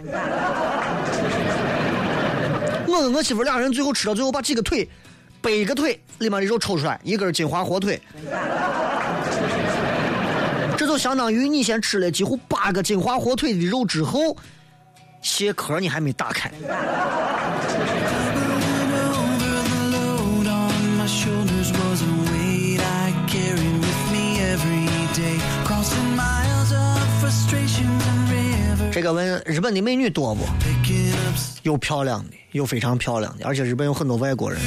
C: 我跟我媳妇俩人最后吃到最后，把几个腿，掰个腿，里面的肉抽出来，一根金华火腿。这就相当于你先吃了几乎八个金华火腿的肉之后，蟹壳你还没打开。这个问日本的美女多不？有漂亮的，又非常漂亮的，而且日本有很多外国人。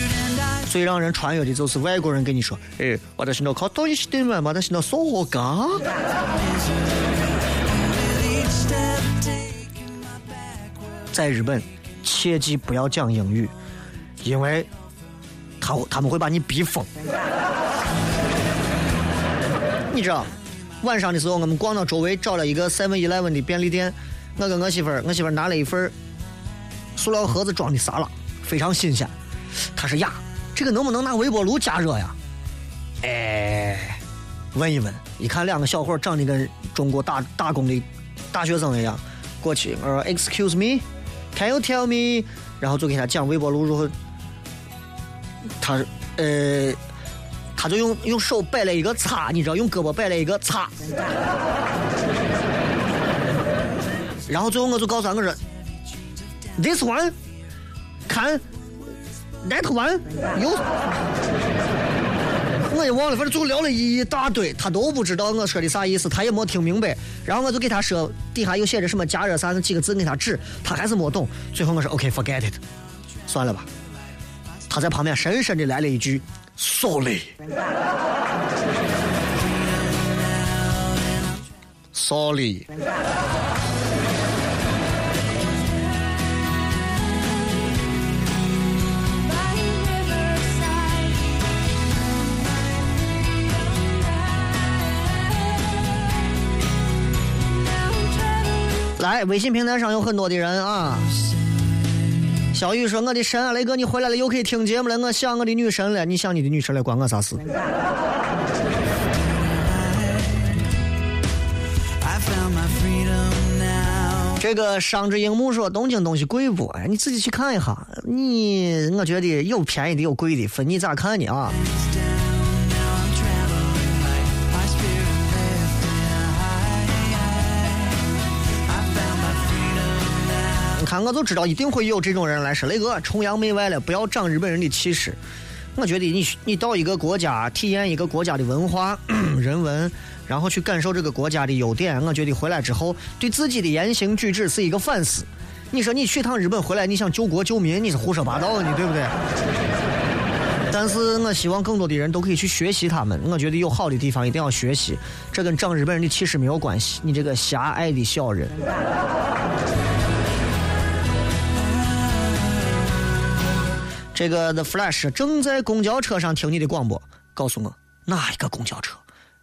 C: 最让人穿越的就是外国人跟你说：“哎，我的是那考多一点嘛，我的是那说话嘎。”在日本，切记不要讲英语，因为他他们会把你逼疯。你知道，晚上的时候我们逛到周围找了一个 Seven Eleven 的便利店，我跟我媳妇儿，我媳妇儿拿了一份塑料盒子装的沙拉，非常新鲜。他说呀，这个能不能拿微波炉加热呀？哎，问一问，一看两个小伙长得跟中国打打工的大学生一样，过去我说 Excuse me，Can you tell me？然后就给他讲微波炉如何。他呃。他就用用手摆了一个叉，你知道，用胳膊摆了一个叉，然后最后我就告诉他我说，this one，看，that one，有，我也忘了，反正最后聊了一大堆，他都不知道我说的啥意思，他也没听明白，然后我就给他说底下有写着什么加热啥那几个字给他指，他还是没懂，最后我说 OK，forget it，算了吧，他在旁边深深的来了一句。Sorry，Sorry。来，微信平台上有很多的人啊。小雨说：“我的神啊，雷哥，你回来了，又可以听节目了。我想我的女神了，你想你的女神了，关我啥事？”这个商之樱木说：“东京东西贵不？哎，你自己去看一下。你，我觉得有便宜的，有贵的，分你咋看呢？啊？”看，我就知道一定会有这种人来说：“雷哥，崇洋媚外了，不要长日本人的气势。”我觉得你你到一个国家体验一个国家的文化、人文，然后去感受这个国家的优点，我觉得回来之后对自己的言行举止是一个反思。你说你去趟日本回来，你想救国救民，你是胡说八道，你对不对？但是我希望更多的人都可以去学习他们。我觉得有好的地方一定要学习，这跟长日本人的气势没有关系。你这个狭隘的小人。这个 The Flash 正在公交车上听你的广播，告诉我哪一个公交车，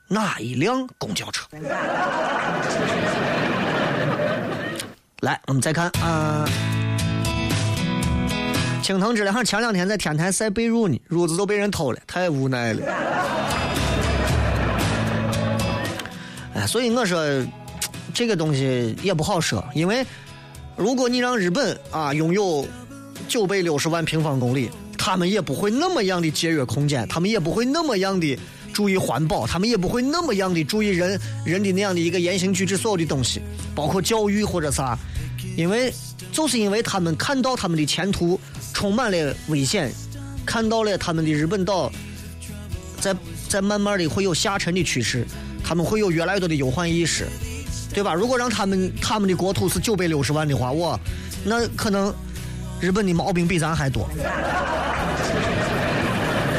C: 哪一辆公交车？来，我们再看啊，青藤之良前两天在天台晒被褥呢，褥子都被人偷了，太无奈了。哎，所以我说这个东西也不好说，因为如果你让日本啊拥有。九百六十万平方公里，他们也不会那么样的节约空间，他们也不会那么样的注意环保，他们也不会那么样的注意人人的那样的一个言行举止，所有的东西，包括教育或者啥，因为 就是因为他们看到他们的前途充满了危险，看到了他们的日本岛在在慢慢的会有下沉的趋势，他们会有越来越多的忧患意识，对吧？如果让他们他们的国土是九百六十万的话，我那可能。日本的毛病比咱还多，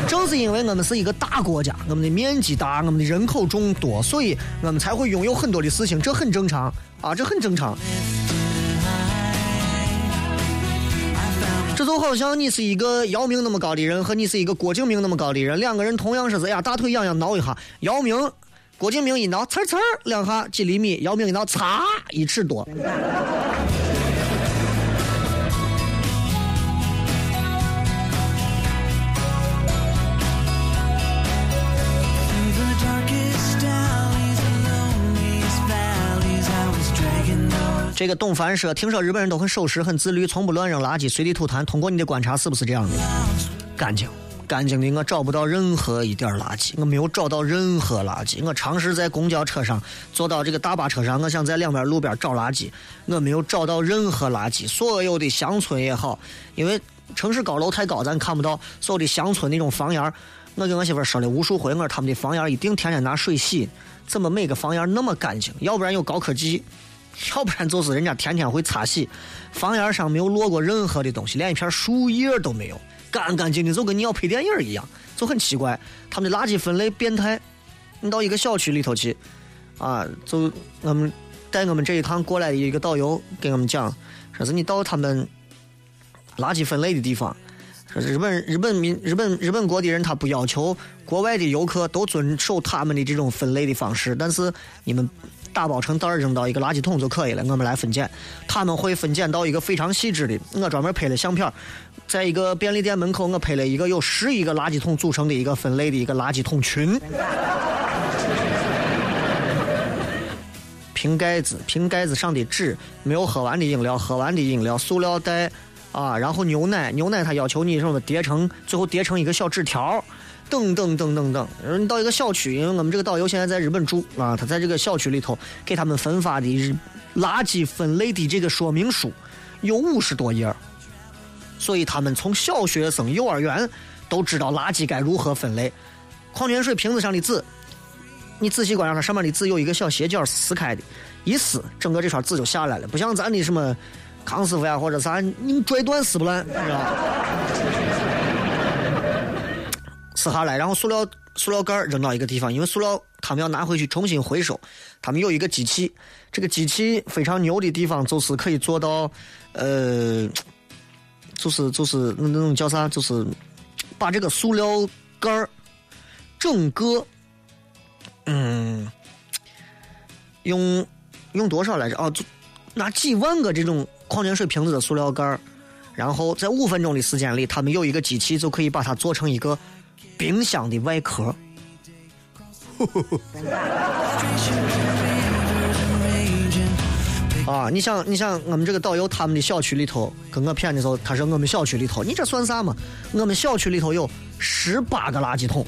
C: 正是因为我们是一个大国家，我们的面积大，我们的人口众多，所以我们才会拥有很多的事情，这很正常啊，这很正常。这就好像你是一个姚明那么高的人，和你是一个郭敬明那么高的人，两个人同样是这样，大腿痒痒挠一下，姚明、郭敬明一挠，呲呲两下几厘米，姚明一挠，擦一尺多。这个董凡说：“听说日本人都很守时、很自律，从不乱扔垃圾、随地吐痰。通过你的观察，是不是这样的？干净，干净的，我找不到任何一点垃圾，我没有找到任何垃圾。我尝试在公交车上坐到这个大巴车上，我想在两边路边找垃圾，我没有找到任何垃圾。所有的乡村也好，因为城市高楼太高，咱看不到所有的乡村那种房檐。我跟我媳妇说了无数回，我说他们的房檐一定天天拿水洗，怎么每个房檐那么干净？要不然有高科技。”要不然就是人家天天会擦洗，房檐上没有落过任何的东西，连一片树叶都没有，干干净净，就跟你要拍电影一样，就很奇怪。他们的垃圾分类变态。你到一个小区里头去，啊，就我们带我们这一趟过来的一个导游给我们讲，说是你到他们垃圾分类的地方，说日本日本民日本日本国的人他不要求国外的游客都遵守他们的这种分类的方式，但是你们打包成袋儿扔到一个垃圾桶就可以了，我们来分拣，他们会分拣到一个非常细致的，我专门拍了相片，在一个便利店门口，我拍了一个有十一个垃圾桶组成的一个分类的一个垃圾桶群。瓶盖子，瓶盖子上的纸，没有喝完的饮料，喝完的饮料，塑料袋，啊，然后牛奶，牛奶它要求你什么叠成，最后叠成一个小纸条，等等等等等。然后你到一个小区，因为我们这个导游现在在日本住啊，他在这个小区里头给他们分发的垃圾分类的这个说明书有五十多页，所以他们从小学生、幼儿园都知道垃圾该如何分类。矿泉水瓶子上的字。你仔细观察，它上面的字有一个小斜角撕开的，一撕，整个这串字就下来了，不像咱的什么康师傅呀或者啥，你拽断撕不烂，知道吧？撕下来，然后塑料塑料盖扔到一个地方，因为塑料他们要拿回去重新回收，他们有一个机器，这个机器非常牛的地方就是可以做到，呃，就是就是那那种叫啥，就是把这个塑料盖整个。嗯，用用多少来着？哦，拿几万个这种矿泉水瓶子的塑料盖然后在五分钟的时间里，他们有一个机器就可以把它做成一个冰箱的外壳。啊，你想，你想，我们这个导游他们的小区里头跟我谝的时候，他说我们小区里头，你这算啥嘛？我们小区里头有十八个垃圾桶。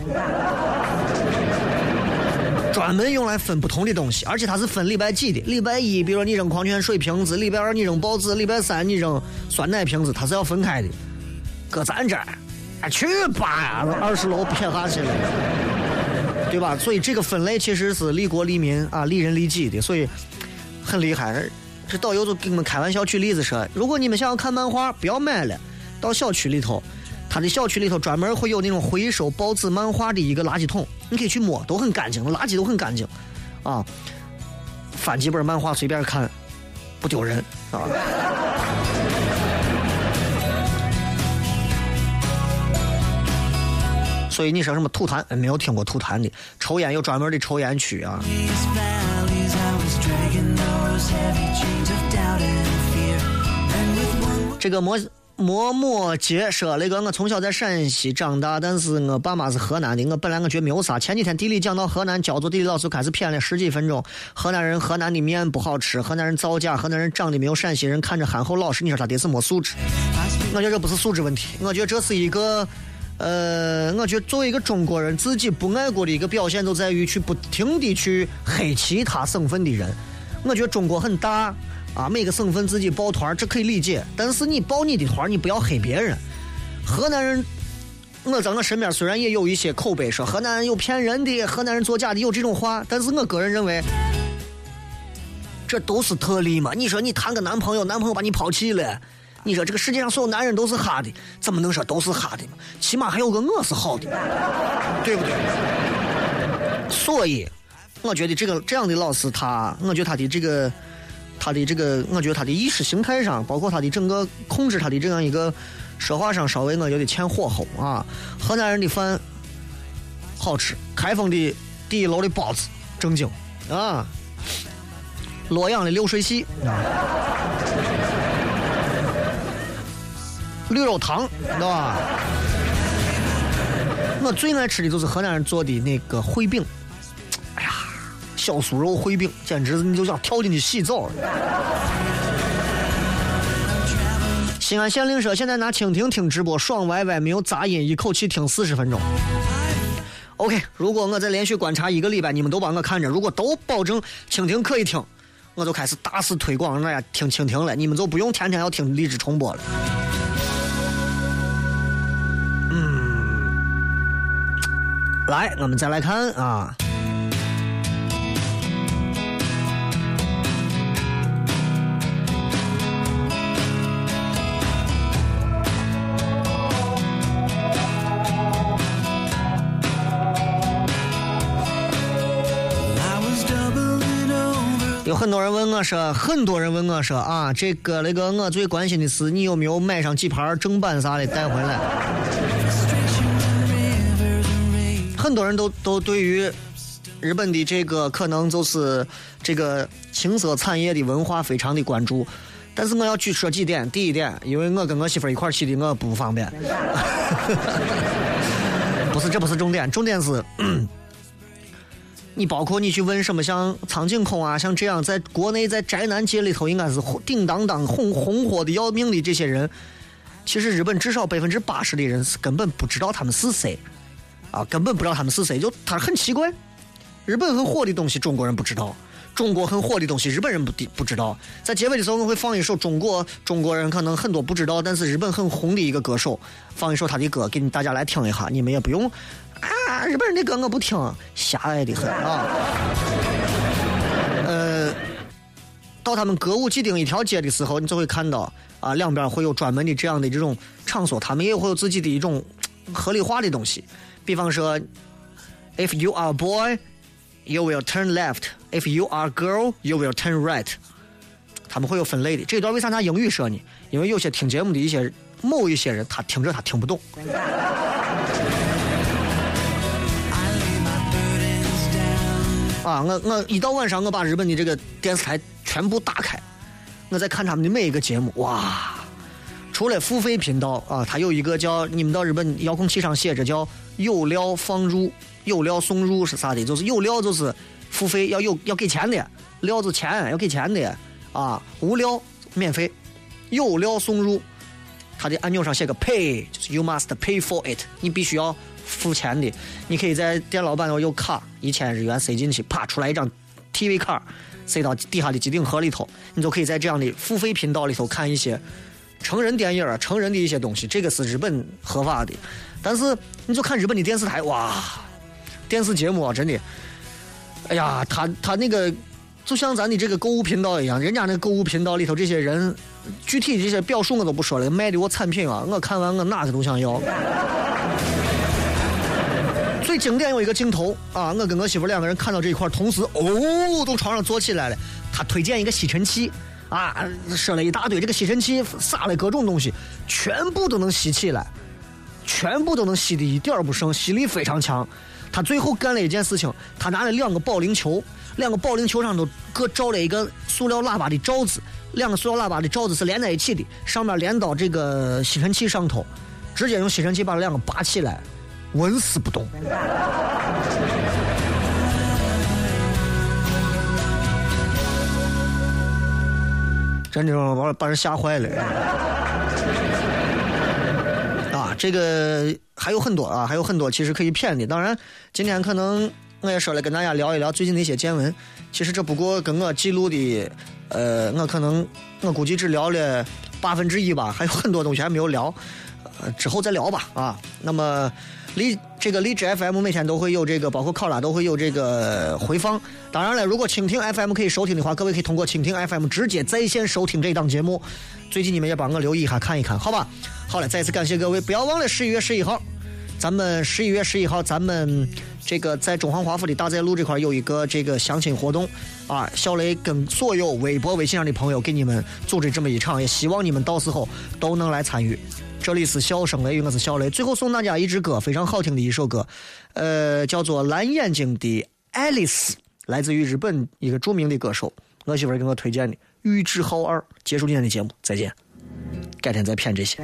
C: 专门用来分不同的东西，而且它是分礼拜几的。礼拜一，比如说你扔矿泉水瓶子；礼拜二你扔报纸；礼拜三你扔酸奶瓶子，它是要分开的。搁咱这儿，去吧，二十楼撇下去了，对吧？所以这个分类其实是利国利民啊，利人利己的，所以很厉害。这导游就给我们开玩笑举例子说：如果你们想要看漫画，不要买了，到小区里头。他的小区里头专门会有那种回收报纸、漫画的一个垃圾桶，你可以去摸，都很干净，垃圾都很干净，啊，翻几本漫画随便看，不丢人啊。所以你说什么吐痰？没有听过吐痰的，抽烟有专门的抽烟区啊。这个摩摩摩杰说：“那个我从小在陕西长大，但是我爸妈是河南的。我本来我觉得没有啥。前几天地理讲到河南焦作地理老师开始谝了十几分钟。河南人河南的面不好吃，河南人造假，河南人长得没有陕西人看着憨厚老实。你说他得是没素质？我觉得这不是素质问题，我觉得这是一个，呃，我觉得作为一个中国人，自己不爱国的一个表现，就在于去不停的去黑其他省份的人。我觉得中国很大。”啊，每个省份自己抱团这可以理解。但是你抱你的团你不要黑别人。河南人，我在我身边虽然也有一些口碑说河南人有骗人的，河南人作假的，有这种话。但是我个人认为，这都是特例嘛。你说你谈个男朋友，男朋友把你抛弃了，你说这个世界上所有男人都是哈的，怎么能说都是哈的嘛？起码还有个我是好的，对不对？所以，我觉得这个这样的老师，他，我觉得他的这个。他的这个，我觉得他的意识形态上，包括他的整个控制他的这样一个说话上，稍微我觉得欠火候啊。河南人的饭好吃，开封的第一楼的包子正经啊，洛阳的流水席啊，驴肉汤，知道吧？我最爱吃的就是河南人做的那个烩饼。哎呀小酥肉烩饼，简直你就想跳进去洗澡。西安县令说，现在拿蜻蜓听直播，爽歪歪，没有杂音，一口气听四十分钟。OK，如果我再连续观察一个礼拜，你们都帮我看着，如果都保证蜻蜓可以听，我就开始大肆推广，让大家听蜻蜓了，你们就不用天天要听荔枝重播了。来我们再来看啊。有很多人问我说很多人问我说啊这个那个我最关心的是你有没有买上几盘正版啥的带回来。很多人都都对于日本的这个可能就是这个情色产业的文化非常的关注，但是我要举说几点。第一点，因为我跟我媳妇一块儿去的，我不方便。不是，这不是重点，重点是。你包括你去问什么像苍井空啊，像这样在国内在宅男界里头应该是叮当当红红火的要命的这些人，其实日本至少百分之八十的人是根本不知道他们是谁，啊，根本不知道他们是谁，就他很奇怪，日本很火的东西中国人不知道，中国很火的东西日本人不的不知道。在结尾的时候我会放一首中国中国人可能很多不知道，但是日本很红的一个歌手，放一首他的歌给你大家来听一下，你们也不用。啊，日本人的歌我不听，狭隘的很啊。呃，到他们歌舞伎町一条街的时候，你就会看到啊，两边会有专门的这样的这种场所，他们也会有自己的一种合理化的东西。比方说，If you are a boy, you will turn left. If you are a girl, you will turn right. 他们会有分类的。这段为啥拿英语说呢？因为有些听节目的一些某一些人，他听着他听不懂。啊，我我一到晚上，我把日本的这个电视台全部打开，我在看他们的每一个节目。哇，除了付费频道啊，它有一个叫你们到日本遥控器上写着叫“有料放入”，“有料送入”是啥的？就是有料就是付费要有要给钱的，料子钱要给钱的啊，无料免费，有料送入，它的按钮上写个 “pay”，就是 “you must pay for it”，你必须要。付钱的，你可以在电脑板要有卡，一千日元塞进去，啪出来一张 TV 卡，塞到底下的机顶盒里头，你就可以在这样的付费频道里头看一些成人电影啊，成人的一些东西。这个是日本合法的，但是你就看日本的电视台，哇，电视节目啊，真的，哎呀，他他那个就像咱的这个购物频道一样，人家那购物频道里头这些人，具体这些表述我都不说了，卖的我产品啊，我看完我哪个都想要。最经典有一个镜头啊，我跟我媳妇两个人看到这一块，同时哦，从床上坐起来了。他推荐一个吸尘器啊，说了一大堆，这个吸尘器撒了各种东西，全部都能吸起来，全部都能吸的一点不剩，吸力非常强。他最后干了一件事情，他拿了两个保龄球，两个保龄球上都各罩了一个塑料喇叭的罩子，两个塑料喇叭的罩子是连在一起的，上面连到这个吸尘器上头，直接用吸尘器把两个拔起来。纹丝不动，真的把把人吓坏了。啊，这个还有很多啊，还有很多其实可以骗的。当然，今天可能我也说了，跟大家聊一聊最近的一些见闻。其实这不过跟我记录的，呃，我可能我估计只聊了八分之一吧，还有很多东西还没有聊，呃，之后再聊吧。啊，那么。荔这个荔枝 FM 每天都会有这个，包括考拉都会有这个回放。当然了，如果蜻蜓 FM 可以收听的话，各位可以通过蜻蜓 FM 直接在线收听这档节目。最近你们也帮我留意一下，看一看，好吧？好了，再次感谢各位，不要忘了十一月十一号，咱们十一月十一号，咱们这个在中华华府的大寨路这块有一个这个相亲活动啊。小雷跟所有微博、微信上的朋友给你们组织这么一场，也希望你们到时候都能来参与。这里是笑声雷雨，我是小雷。最后送大家一支歌，非常好听的一首歌，呃，叫做《蓝眼睛的爱丽丝》，来自于日本一个著名的歌手，我媳妇给我推荐的。玉置浩二，结束今天的节目，再见，改天再骗这些。